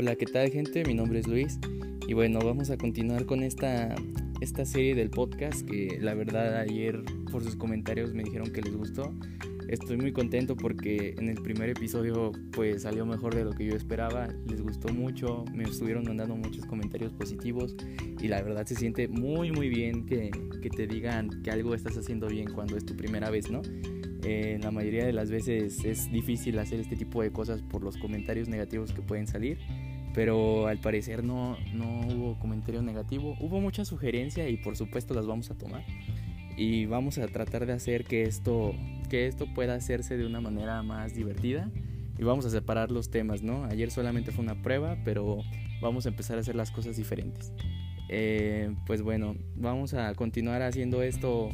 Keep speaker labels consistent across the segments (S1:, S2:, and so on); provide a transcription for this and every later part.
S1: Hola, ¿qué tal gente? Mi nombre es Luis y bueno, vamos a continuar con esta, esta serie del podcast que la verdad ayer por sus comentarios me dijeron que les gustó. Estoy muy contento porque en el primer episodio pues salió mejor de lo que yo esperaba, les gustó mucho, me estuvieron mandando muchos comentarios positivos y la verdad se siente muy muy bien que, que te digan que algo estás haciendo bien cuando es tu primera vez, ¿no? Eh, la mayoría de las veces es difícil hacer este tipo de cosas por los comentarios negativos que pueden salir pero al parecer no, no hubo comentario negativo. Hubo mucha sugerencia y por supuesto las vamos a tomar. Y vamos a tratar de hacer que esto, que esto pueda hacerse de una manera más divertida. Y vamos a separar los temas, ¿no? Ayer solamente fue una prueba, pero vamos a empezar a hacer las cosas diferentes. Eh, pues bueno, vamos a continuar haciendo esto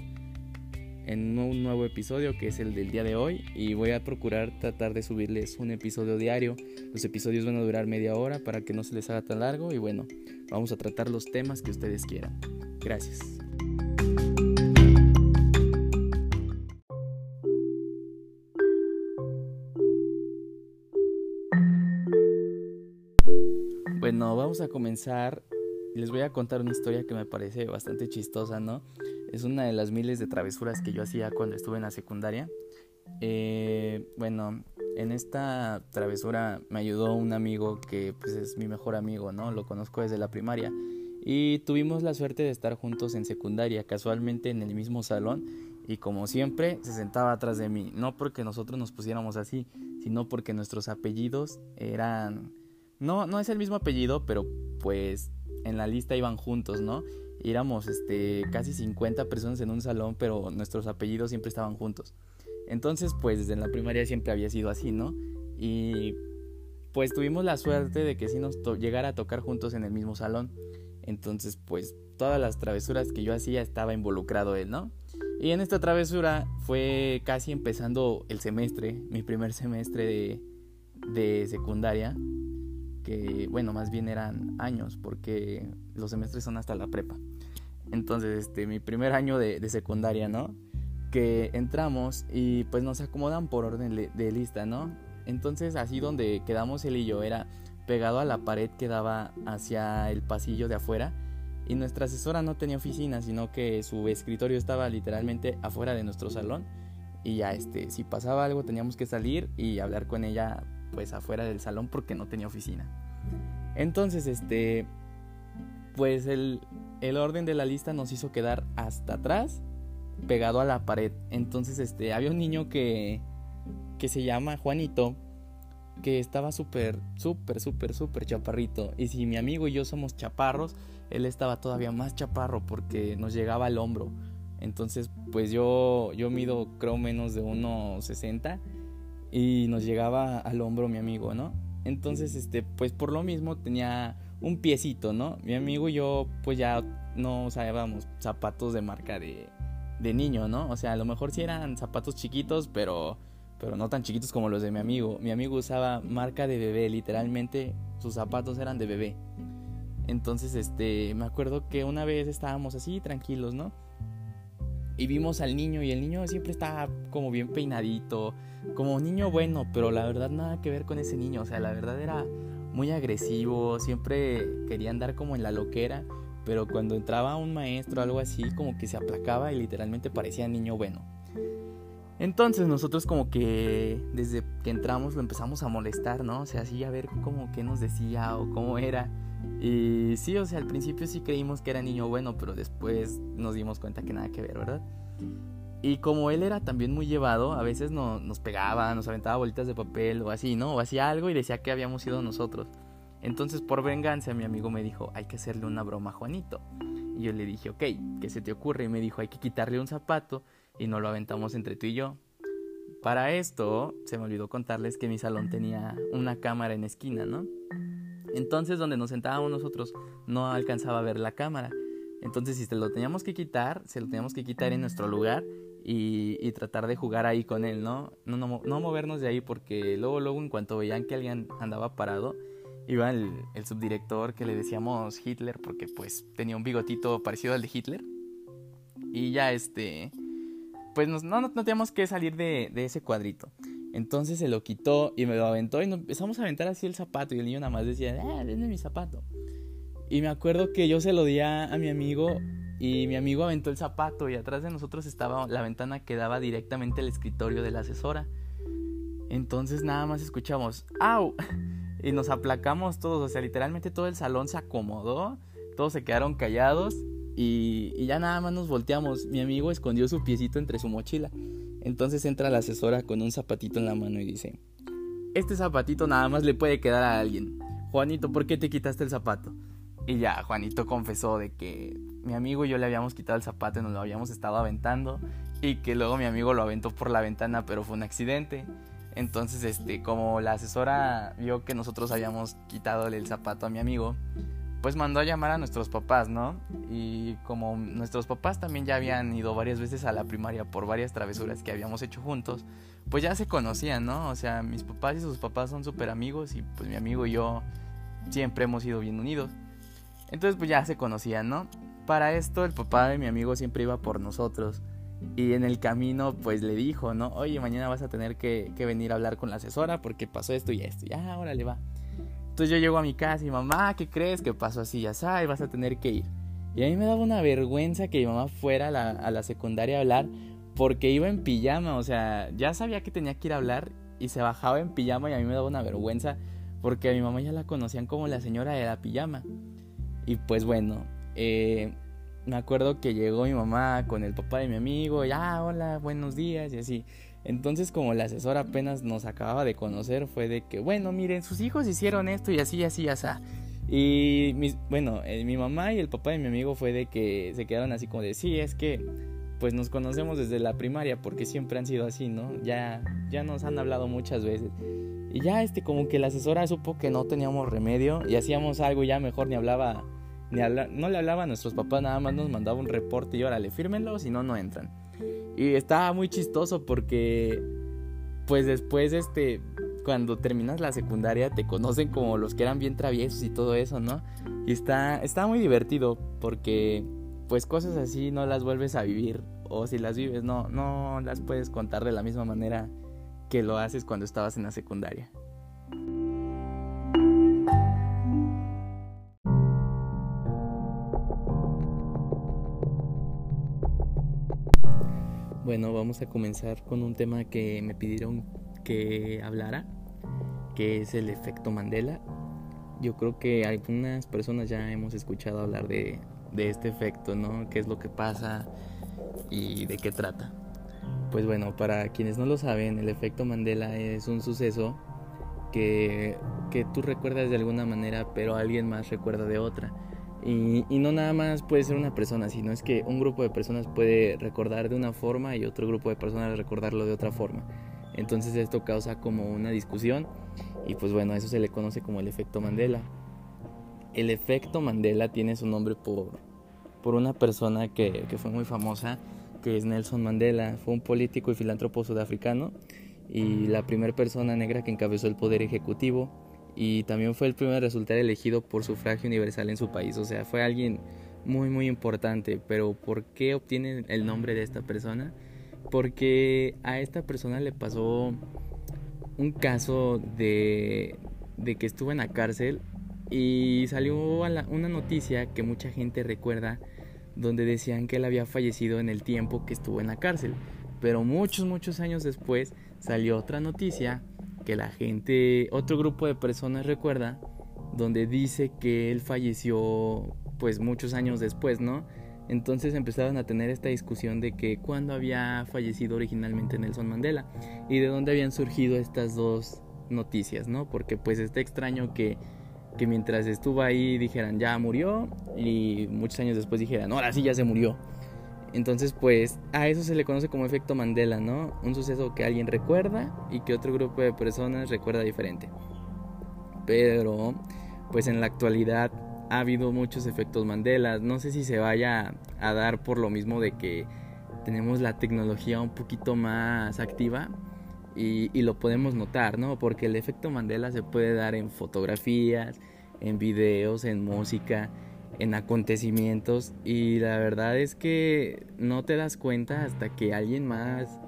S1: en un nuevo episodio que es el del día de hoy y voy a procurar tratar de subirles un episodio diario. Los episodios van a durar media hora para que no se les haga tan largo y bueno, vamos a tratar los temas que ustedes quieran. Gracias. Bueno, vamos a comenzar. Les voy a contar una historia que me parece bastante chistosa, ¿no? Es una de las miles de travesuras que yo hacía cuando estuve en la secundaria. Eh, bueno, en esta travesura me ayudó un amigo que pues es mi mejor amigo, ¿no? Lo conozco desde la primaria. Y tuvimos la suerte de estar juntos en secundaria, casualmente en el mismo salón. Y como siempre, se sentaba atrás de mí. No porque nosotros nos pusiéramos así, sino porque nuestros apellidos eran... No, no es el mismo apellido, pero pues en la lista iban juntos, ¿no? éramos este, casi 50 personas en un salón, pero nuestros apellidos siempre estaban juntos. Entonces, pues desde la primaria siempre había sido así, ¿no? Y pues tuvimos la suerte de que sí nos llegara a tocar juntos en el mismo salón. Entonces, pues todas las travesuras que yo hacía estaba involucrado él, ¿no? Y en esta travesura fue casi empezando el semestre, mi primer semestre de, de secundaria que bueno, más bien eran años, porque los semestres son hasta la prepa. Entonces, este, mi primer año de, secundaria, ¿no? Que entramos y pues nos acomodan por orden de lista, ¿no? Entonces, así donde quedamos él y yo era pegado a la pared que daba hacia el pasillo de afuera. Y nuestra asesora no tenía oficina, sino que su escritorio estaba literalmente afuera de nuestro salón. Y ya, este, si pasaba algo teníamos que salir y hablar con ella pues afuera del salón porque no tenía oficina. Entonces, este, pues el, el orden de la lista nos hizo quedar hasta atrás, pegado a la pared. Entonces, este, había un niño que, que se llama Juanito, que estaba súper, súper, súper, súper chaparrito. Y si mi amigo y yo somos chaparros, él estaba todavía más chaparro porque nos llegaba al hombro. Entonces, pues yo, yo mido creo menos de 1,60 y nos llegaba al hombro mi amigo, ¿no? Entonces, este, pues por lo mismo tenía un piecito, ¿no? Mi amigo y yo, pues ya no usábamos zapatos de marca de, de niño, ¿no? O sea, a lo mejor sí eran zapatos chiquitos, pero, pero no tan chiquitos como los de mi amigo. Mi amigo usaba marca de bebé, literalmente sus zapatos eran de bebé. Entonces, este, me acuerdo que una vez estábamos así tranquilos, ¿no? Y vimos al niño y el niño siempre estaba como bien peinadito, como niño bueno, pero la verdad nada que ver con ese niño, o sea, la verdad era muy agresivo, siempre quería andar como en la loquera, pero cuando entraba un maestro o algo así, como que se aplacaba y literalmente parecía niño bueno. Entonces nosotros como que desde que entramos lo empezamos a molestar, ¿no? O sea, así a ver como qué nos decía o cómo era. Y sí, o sea, al principio sí creímos que era niño bueno, pero después nos dimos cuenta que nada que ver, ¿verdad? Y como él era también muy llevado, a veces nos pegaba, nos aventaba bolitas de papel o así, ¿no? O hacía algo y decía que habíamos sido nosotros. Entonces, por venganza, mi amigo me dijo, hay que hacerle una broma Juanito. Y yo le dije, ok, ¿qué se te ocurre? Y me dijo, hay que quitarle un zapato y nos lo aventamos entre tú y yo. Para esto, se me olvidó contarles que mi salón tenía una cámara en esquina, ¿no? Entonces, donde nos sentábamos nosotros, no alcanzaba a ver la cámara. Entonces, si se lo teníamos que quitar, se lo teníamos que quitar en nuestro lugar y, tratar de jugar ahí con él, ¿no? No, ¿no? movernos de ahí porque luego, luego, en cuanto veían que alguien andaba parado, iba el, subdirector que le decíamos Hitler porque pues tenía un bigotito parecido al de Hitler. Y ya este, pues no, no, teníamos que salir de, ese cuadrito. Entonces se lo quitó y me lo aventó y nos empezamos a aventar así el zapato y el niño nada más decía, ah, denme mi zapato. Y me acuerdo que yo se lo di a, mi amigo y mi amigo aventó el zapato y atrás de nosotros estaba la ventana que daba directamente al escritorio de la asesora. Entonces nada más escuchamos, ¡au! Y nos aplacamos todos, o sea, literalmente todo el salón se acomodó, todos se quedaron callados y, y ya nada más nos volteamos. Mi amigo escondió su piecito entre su mochila. Entonces entra la asesora con un zapatito en la mano y dice, este zapatito nada más le puede quedar a alguien. Juanito, ¿por qué te quitaste el zapato? Y ya Juanito confesó de que mi amigo y yo le habíamos quitado el zapato y nos lo habíamos estado aventando y que luego mi amigo lo aventó por la ventana pero fue un accidente. Entonces, este, como la asesora vio que nosotros habíamos quitado el zapato a mi amigo, pues mandó a llamar a nuestros papás, ¿no? Y como nuestros papás también ya habían ido varias veces a la primaria por varias travesuras que habíamos hecho juntos, pues ya se conocían, ¿no? O sea, mis papás y sus papás son súper amigos y pues mi amigo y yo siempre hemos ido bien unidos. Entonces pues ya se conocían, ¿no? Para esto el papá de mi amigo siempre iba por nosotros. Y en el camino pues le dijo, ¿no? Oye, mañana vas a tener que, venir a hablar con la asesora porque pasó esto y esto. Ya, ahora le va. Entonces yo llego a mi casa y mamá, ¿qué crees? que pasó así? Ya sabes, vas a tener que ir. Y a mí me daba una vergüenza que mi mamá fuera a la, a la secundaria a hablar porque iba en pijama. O sea, ya sabía que tenía que ir a hablar y se bajaba en pijama y a mí me daba una vergüenza porque a mi mamá ya la conocían como la señora de la pijama. Y pues bueno, eh, me acuerdo que llegó mi mamá con el papá de mi amigo, ya, hola, buenos días y así. Entonces como la asesora apenas nos acababa de conocer fue de que, bueno, miren, sus hijos hicieron esto y así, así, así. Y mis, bueno, eh, mi mamá y el papá de mi amigo fue de que se quedaron así como de, sí, es que pues nos conocemos desde la primaria porque siempre han sido así, ¿no? Ya, ya nos han hablado muchas veces. Y ya este como que la asesora supo que no teníamos remedio y hacíamos algo y ya mejor ni hablaba, no le hablaba a nuestros papás, nada más nos mandaba un reporte y órale, fírmenlo, si no, no entran. Y estaba muy chistoso porque pues después este cuando terminas la secundaria te conocen como los que eran bien traviesos y todo eso, ¿no? Y está, está muy divertido porque pues cosas así no las vuelves a vivir o si las vives no, no las puedes contar de la misma manera que lo haces cuando estabas en la secundaria. Bueno, vamos a comenzar con un tema que me pidieron que hablara, que es el efecto Mandela. Yo creo que algunas personas ya hemos escuchado hablar de, de este efecto, ¿no? ¿Qué es lo que pasa y de qué trata? Pues bueno, para quienes no lo saben, el efecto Mandela es un suceso que, que tú recuerdas de alguna manera, pero alguien más recuerda de otra. Y, y, no nada más puede ser una persona, sino es que un grupo de personas puede recordar de una forma y otro grupo de personas recordarlo de otra forma. Entonces esto causa como una discusión y pues bueno, eso se le conoce como el efecto Mandela. El efecto Mandela tiene su nombre por, por una persona que, que fue muy famosa que es Nelson Mandela. Fue un político y filántropo sudafricano y la primera persona negra que encabezó el poder ejecutivo y también fue el primero a resultar elegido por sufragio universal en su país. O sea, fue alguien muy muy importante. Pero ¿por qué obtiene el nombre de esta persona? Porque a esta persona le pasó un caso de, de que estuvo en la cárcel y salió una noticia que mucha gente recuerda donde decían que él había fallecido en el tiempo que estuvo en la cárcel. Pero muchos, muchos años después salió otra noticia que la gente, otro grupo de personas recuerda, donde dice que él falleció pues muchos años después, ¿no? Entonces empezaron a tener esta discusión de que cuándo había fallecido originalmente Nelson Mandela y de dónde habían surgido estas dos noticias, ¿no? Porque pues está extraño que que mientras estuvo ahí dijeran ya murió y muchos años después dijeran ahora sí ya se murió. Entonces pues a eso se le conoce como efecto Mandela, ¿no? Un suceso que alguien recuerda y que otro grupo de personas recuerda diferente. Pero pues en la actualidad ha habido muchos efectos Mandela. No sé si se vaya a dar por lo mismo de que tenemos la tecnología un poquito más activa y, lo podemos notar, ¿no? Porque el efecto Mandela se puede dar en fotografías, en videos, en música, en acontecimientos y la verdad es que no te das cuenta hasta que alguien más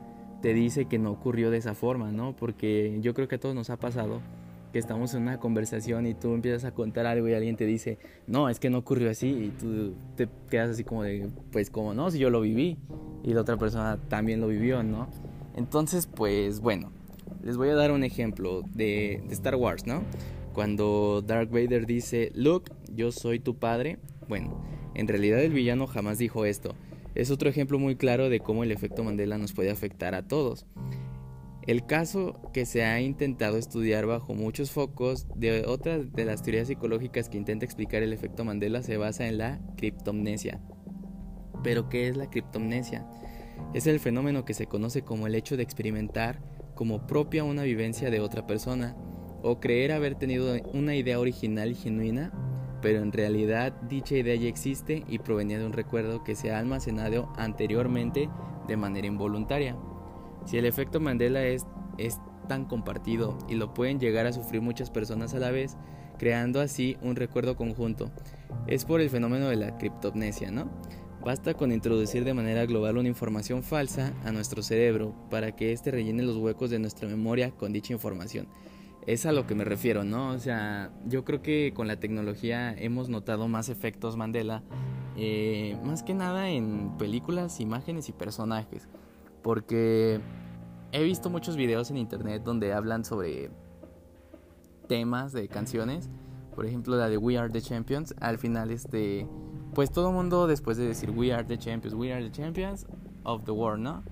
S1: te dice que no ocurrió de esa forma, ¿no? Porque yo creo que a todos nos ha pasado que estamos en una conversación y tú empiezas a contar algo y alguien te dice, no, es que no ocurrió así y tú te quedas así como de, pues como no, si yo lo viví y la otra persona también lo vivió, ¿no? Entonces, pues bueno, les voy a dar un ejemplo de, de Star Wars, ¿no? Cuando Darth Vader dice, Luke, yo soy tu padre, bueno, en realidad el villano jamás dijo esto. Es otro ejemplo muy claro de cómo el efecto Mandela nos puede afectar a todos. El caso que se ha intentado estudiar bajo muchos focos de otras de las teorías psicológicas que intenta explicar el efecto Mandela se basa en la criptomnesia. Pero ¿qué es la criptomnesia? Es el fenómeno que se conoce como el hecho de experimentar como propia una vivencia de otra persona o creer haber tenido una idea original y genuina, pero en realidad dicha idea ya existe y provenía de un recuerdo que se ha almacenado anteriormente de manera involuntaria. Si el efecto Mandela es, tan compartido y lo pueden llegar a sufrir muchas personas a la vez, creando así un recuerdo conjunto, es por el fenómeno de la criptomnesia, ¿no? Basta con introducir de manera global una información falsa a nuestro cerebro para que éste rellene los huecos de nuestra memoria con dicha información. Es a lo que me refiero, ¿no? O sea, yo creo que con la tecnología hemos notado más efectos Mandela, eh, más que nada en películas, imágenes y personajes porque he visto muchos videos en internet donde hablan sobre temas de canciones. Por ejemplo, la de We Are the Champions. Al final, este. Pues todo mundo, después de decir We Are the Champions, We Are the Champions of the World, ¿no?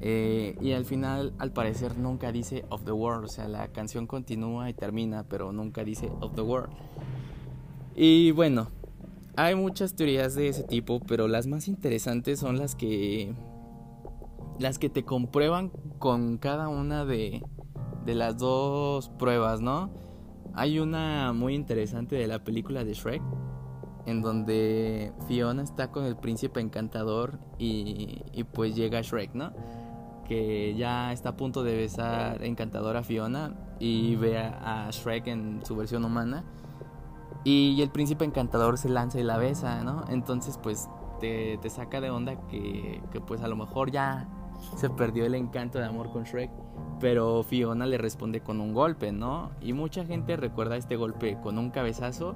S1: Eh, y al final, al parecer, nunca dice of the world. O sea, la canción continúa y termina, pero nunca dice of the world. Y bueno, hay muchas teorías de ese tipo, pero las más interesantes son las que las que te comprueban con cada una de, de las dos pruebas, ¿no? Hay una muy interesante de la película de Shrek, en donde Fiona está con el príncipe encantador y, y pues llega Shrek, ¿no? Que ya está a punto de besar encantador a Fiona y ve a, Shrek en su versión humana. Y el príncipe encantador se lanza y la besa, ¿no? Entonces pues te, te saca de onda que, que pues a lo mejor ya se perdió el encanto de amor con Shrek, pero Fiona le responde con un golpe, ¿no? Y mucha gente recuerda este golpe con un cabezazo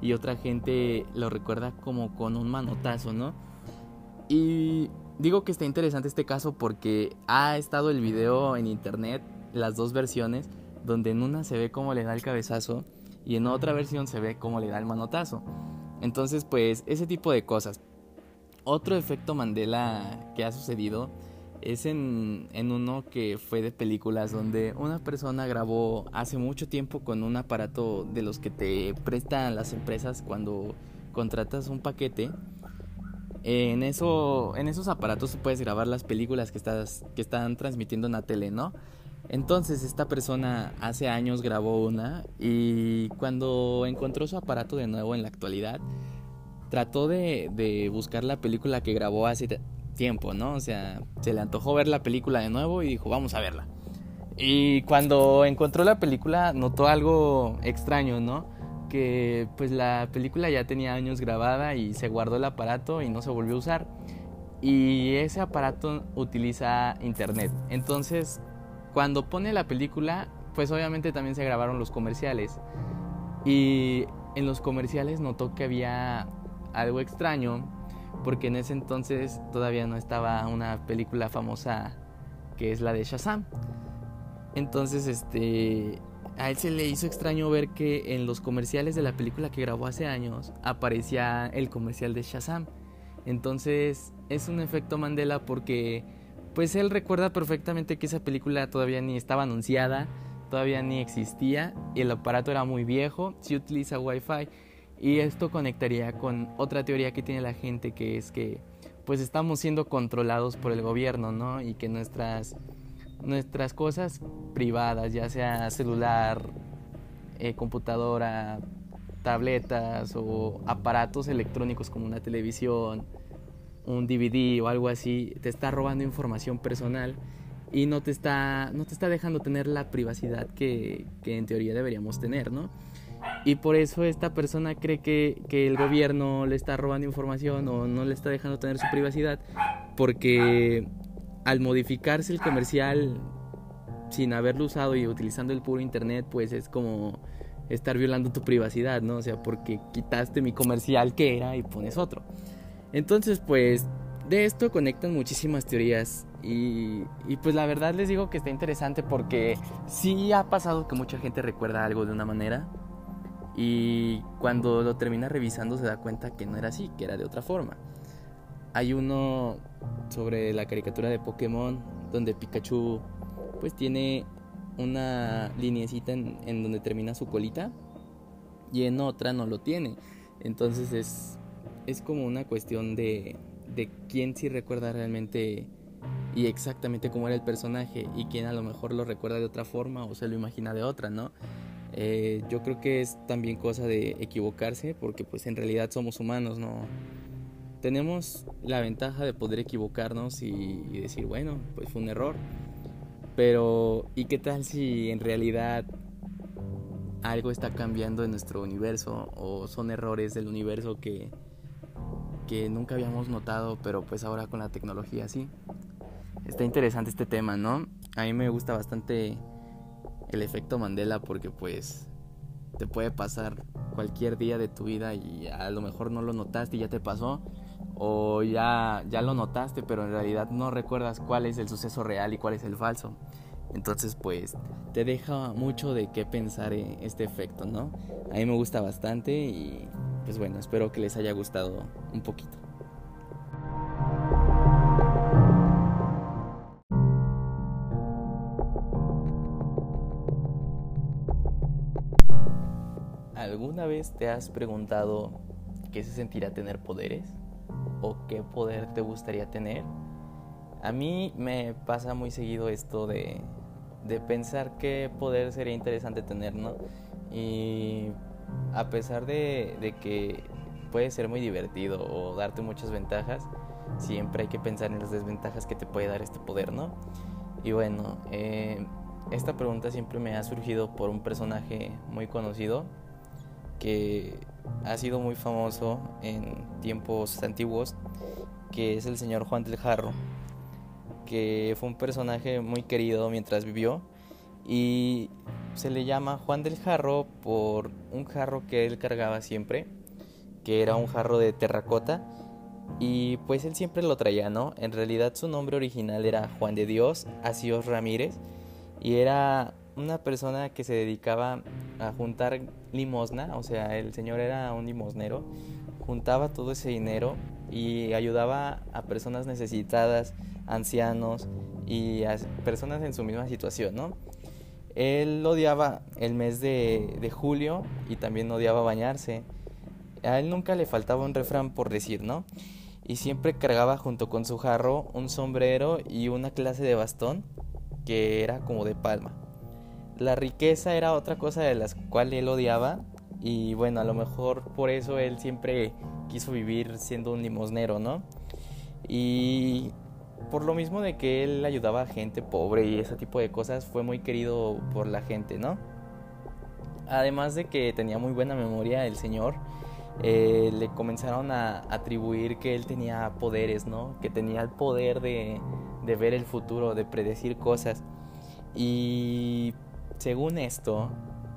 S1: y otra gente lo recuerda como con un manotazo, ¿no? Y digo que está interesante este caso porque ha estado el video en internet, las dos versiones, donde en una se ve cómo le da el cabezazo y en otra versión se ve cómo le da el manotazo. Entonces, pues, ese tipo de cosas. Otro efecto Mandela que ha sucedido es en, uno que fue de películas donde una persona grabó hace mucho tiempo con un aparato de los que te prestan las empresas cuando contratas un paquete. En, eso, en esos aparatos puedes grabar las películas que están transmitiendo en la tele, ¿no? Entonces esta persona hace años grabó una y cuando encontró su aparato de nuevo en la actualidad, trató de, de buscar la película que grabó hace tiempo, ¿no? O sea, se le antojó ver la película de nuevo y dijo, vamos a verla. Y cuando encontró la película notó algo extraño, ¿no? Que pues la película ya tenía años grabada y se guardó el aparato y no se volvió a usar. Y ese aparato utiliza internet. Entonces, cuando pone la película, pues obviamente también se grabaron los comerciales. Y en los comerciales notó que había algo extraño porque en ese entonces todavía no estaba una película famosa que es la de Shazam. Entonces, este, a él se le hizo extraño ver que en los comerciales de la película que grabó hace años aparecía el comercial de Shazam. Entonces, es un efecto Mandela porque pues él recuerda perfectamente que esa película todavía ni estaba anunciada, todavía ni existía, el aparato era muy viejo, si utiliza Wi-Fi y esto conectaría con otra teoría que tiene la gente, que es que pues estamos siendo controlados por el gobierno, ¿no? Y que nuestras, nuestras cosas privadas, ya sea celular, eh, computadora, tabletas o aparatos electrónicos como una televisión, un DVD o algo así, te está robando información personal y no te está, no te está dejando tener la privacidad que, que en teoría deberíamos tener, ¿no? Y por eso esta persona cree que, que, el gobierno le está robando información o no le está dejando tener su privacidad porque al modificarse el comercial sin haberlo usado y utilizando el puro internet, pues es como estar violando tu privacidad, ¿no? O sea, porque quitaste mi comercial que era y pones otro. Entonces, pues de esto conectan muchísimas teorías y, pues la verdad les digo que está interesante porque sí ha pasado que mucha gente recuerda algo de una manera y cuando lo termina revisando se da cuenta que no era así, que era de otra forma. Hay uno sobre la caricatura de Pokémon donde Pikachu pues tiene una linecita en, en, donde termina su colita y en otra no lo tiene. Entonces es, es como una cuestión de, de quién sí recuerda realmente y exactamente cómo era el personaje y quién a lo mejor lo recuerda de otra forma o se lo imagina de otra, ¿no? Eh, yo creo que es también cosa de equivocarse porque pues en realidad somos humanos, ¿no? Tenemos la ventaja de poder equivocarnos y decir, bueno, pues fue un error pero, ¿y qué tal si en realidad algo está cambiando en nuestro universo o son errores del universo que, que nunca habíamos notado, pero pues ahora con la tecnología sí? Está interesante este tema, ¿no? A mí me gusta bastante el efecto Mandela porque pues te puede pasar cualquier día de tu vida y a lo mejor no lo notaste y ya te pasó o ya, ya lo notaste, pero en realidad no recuerdas cuál es el suceso real y cuál es el falso. Entonces, pues, te deja mucho de qué pensar este efecto, ¿no? A mí me gusta bastante y, pues bueno, espero que les haya gustado un poquito. ¿Alguna vez te has preguntado qué se sentirá tener poderes? O qué poder te gustaría tener. A mí me pasa muy seguido esto de, de pensar qué poder sería interesante tener, ¿no? Y a pesar de, de, que puede ser muy divertido o darte muchas ventajas, siempre hay que pensar en las desventajas que te puede dar este poder, ¿no? Y bueno, eh, esta pregunta siempre me ha surgido por un personaje muy conocido que ha sido muy famoso en tiempos antiguos, que es el señor Juan del Jarro, que fue un personaje muy querido mientras vivió y se le llama Juan del Jarro por un jarro que él cargaba siempre, que era un jarro de terracota y pues él siempre lo traía, ¿no? En realidad su nombre original era Juan de Dios Asios Ramírez y era una persona que se dedicaba a juntar limosna, o sea, el señor era un limosnero, juntaba todo ese dinero y ayudaba a personas necesitadas, ancianos y a personas en su misma situación, ¿no? Él odiaba el mes de, de julio y también odiaba bañarse. A él nunca le faltaba un refrán por decir, ¿no? Y siempre cargaba junto con su jarro un sombrero y una clase de bastón que era como de palma. La riqueza era otra cosa de las cuales él odiaba y bueno, a lo mejor por eso él siempre quiso vivir siendo un limosnero, ¿no? Y por lo mismo de que él ayudaba a gente pobre y ese tipo de cosas, fue muy querido por la gente, ¿no? Además de que tenía muy buena memoria el señor, eh, le comenzaron a atribuir que él tenía poderes, ¿no? Que tenía el poder de, de ver el futuro, de predecir cosas. Y según esto,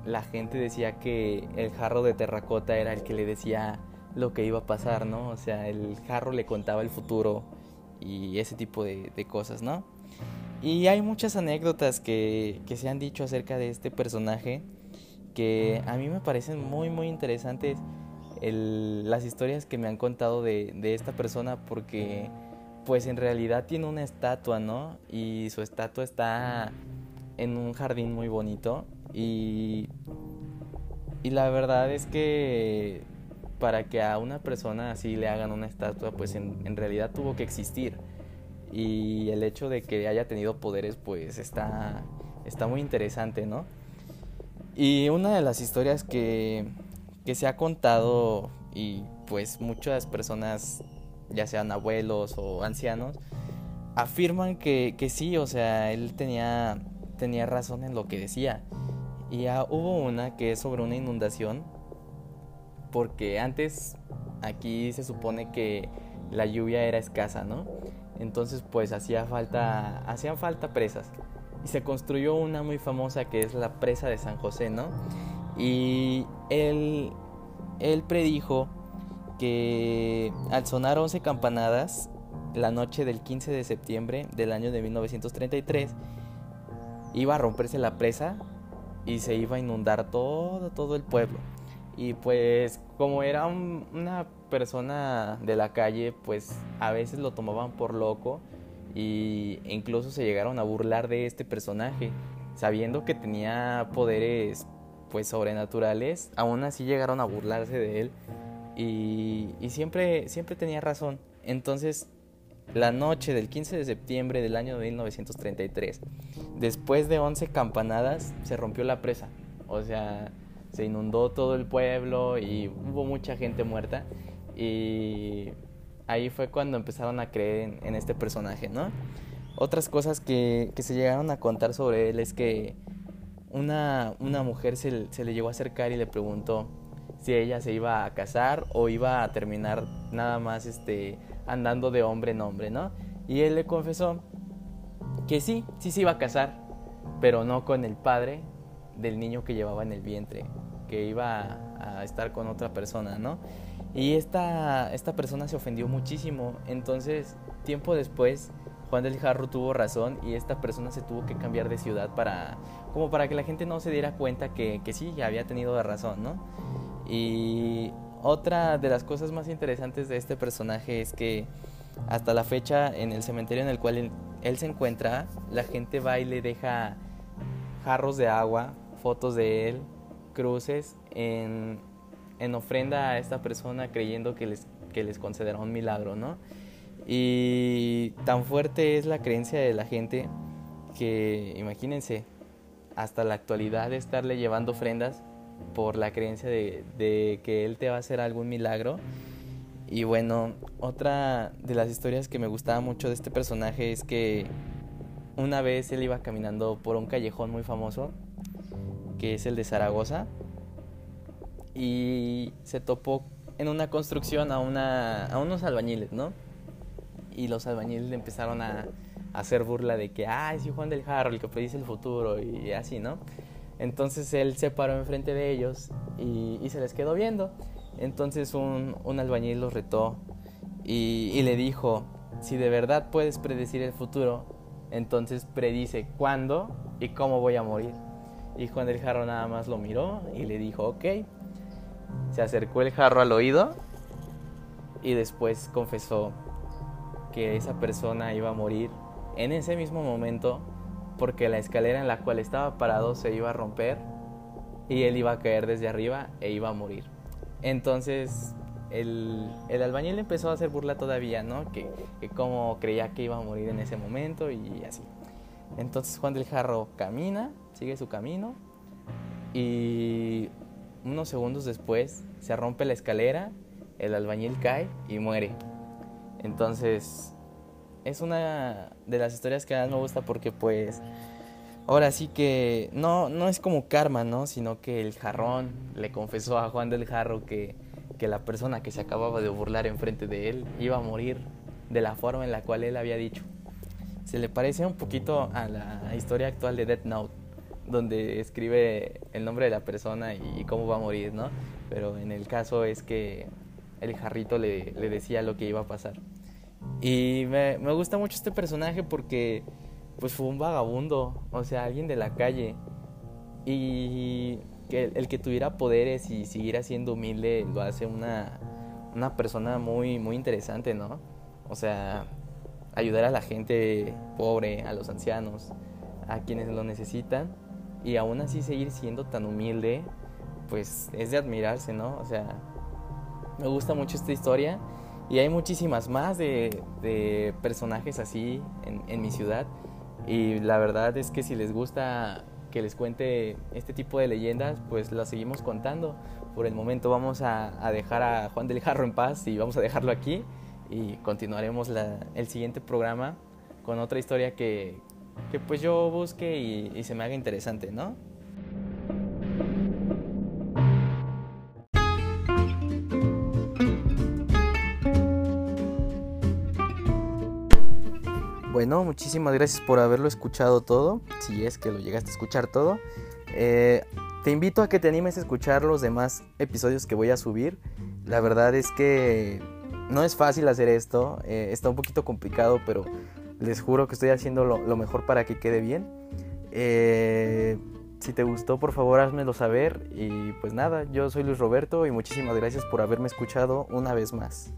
S1: la gente decía que el jarro de terracota era el que le decía lo que iba a pasar, ¿no? O sea, el jarro le contaba el futuro y ese tipo de, cosas, ¿no? Y hay muchas anécdotas que, se han dicho acerca de este personaje que a mí me parecen muy, muy interesantes las historias que me han contado de, de esta persona porque pues en realidad tiene una estatua, ¿no? Y su estatua está en un jardín muy bonito y, y la verdad es que para que a una persona así le hagan una estatua, pues en, realidad tuvo que existir. Y el hecho de que haya tenido poderes, pues está, está muy interesante, ¿no? Y una de las historias que, que se ha contado y pues muchas personas, ya sean abuelos o ancianos, afirman que, que sí, o sea, él tenía tenía razón en lo que decía. Y ya hubo una que es sobre una inundación, porque antes aquí se supone que la lluvia era escasa, ¿no? Entonces pues hacía falta, hacían falta presas. Y se construyó una muy famosa que es la presa de San José, ¿no? Y él, él predijo que al sonar 11 campanadas la noche del 15 de septiembre del año de 1933 iba a romperse la presa y se iba a inundar todo, todo el pueblo. Y pues como era una persona de la calle, pues a veces lo tomaban por loco y incluso se llegaron a burlar de este personaje, sabiendo que tenía poderes pues sobrenaturales, aún así llegaron a burlarse de él y, y siempre, siempre tenía razón. Entonces la noche del 15 de septiembre del año 1933. Después de 11 campanadas se rompió la presa. O sea, se inundó todo el pueblo y hubo mucha gente muerta. Y ahí fue cuando empezaron a creer en, este personaje, ¿no? Otras cosas que, se llegaron a contar sobre él es que una, una mujer se, se le llegó a acercar y le preguntó si ella se iba a casar o iba a terminar nada más este andando de hombre en hombre, ¿no? Y él le confesó que sí, sí se iba a casar, pero no con el padre del niño que llevaba en el vientre, que iba a, estar con otra persona, ¿no? Y esta, esta persona se ofendió muchísimo, entonces tiempo después Juan del Jarro tuvo razón y esta persona se tuvo que cambiar de ciudad para como para que la gente no se diera cuenta que, que sí, había tenido razón, ¿no? Y otra de las cosas más interesantes de este personaje es que hasta la fecha en el cementerio en el cual él, se encuentra, la gente va y le deja jarros de agua, fotos de él, cruces en, ofrenda a esta persona creyendo que les, que les concederá un milagro, ¿no? Y tan fuerte es la creencia de la gente que, imagínense, hasta la actualidad de estarle llevando ofrendas por la creencia de, que Él te va a hacer algún milagro. Y bueno, otra de las historias que me gustaba mucho de este personaje es que una vez él iba caminando por un callejón muy famoso, que es el de Zaragoza, y se topó en una construcción a, unos albañiles, ¿no? Y los albañiles le empezaron a, hacer burla de que, ay, sí, Juan del Jarro, el que predice el futuro, y así, ¿no? Entonces él se paró enfrente de ellos y, se les quedó viendo. Entonces un, albañil los retó y, le dijo, si de verdad puedes predecir el futuro, entonces predice cuándo y cómo voy a morir. Y Juan del Jarro nada más lo miró y le dijo, ok. Se acercó el jarro al oído y después confesó que esa persona iba a morir en ese mismo momento porque la escalera en la cual estaba parado se iba a romper y él iba a caer desde arriba e iba a morir. Entonces el, el albañil empezó a hacer burla todavía, ¿no? Que, que como creía que iba a morir en ese momento y así. Entonces Juan del Jarro camina, sigue su camino y unos segundos después se rompe la escalera, el albañil cae y muere. Entonces es una de las historias que más me gusta porque pues ahora sí que no, no es como karma, ¿no? Sino que el jarrón le confesó a Juan del Jarro que, que la persona que se acababa de burlar enfrente de él iba a morir de la forma en la cual él había dicho. Se le parece un poquito a la historia actual de Death Note, donde escribe el nombre de la persona y, cómo va a morir, ¿no? Pero en el caso es que el jarrito le, le decía lo que iba a pasar. Y me, me, gusta mucho este personaje porque pues fue un vagabundo, o sea, alguien de la calle. Y que el, que tuviera poderes y siguiera siendo humilde lo hace una, una persona muy, muy interesante, ¿no? O sea, ayudar a la gente pobre, a los ancianos, a quienes lo necesitan. Y aún así seguir siendo tan humilde, pues es de admirarse, ¿no? O sea, me gusta mucho esta historia y hay muchísimas más de, de personajes así en, en, mi ciudad. Y la verdad es que si les gusta que les cuente este tipo de leyendas, pues las seguimos contando. Por el momento vamos a, a dejar a Juan del Jarro en paz y vamos a dejarlo aquí. Y continuaremos la, el siguiente programa con otra historia que, que pues yo busque y, y se me haga interesante, ¿no? Muchísimas gracias por haberlo escuchado todo, si es que lo llegaste a escuchar todo. Eh, te invito a que te animes a escuchar los demás episodios que voy a subir. La verdad es que no es fácil hacer esto, eh, está un poquito complicado, pero les juro que estoy haciendo lo, mejor para que quede bien. Eh, si te gustó, por favor, házmelo saber. Y pues nada, yo soy Luis Roberto y muchísimas gracias por haberme escuchado una vez más.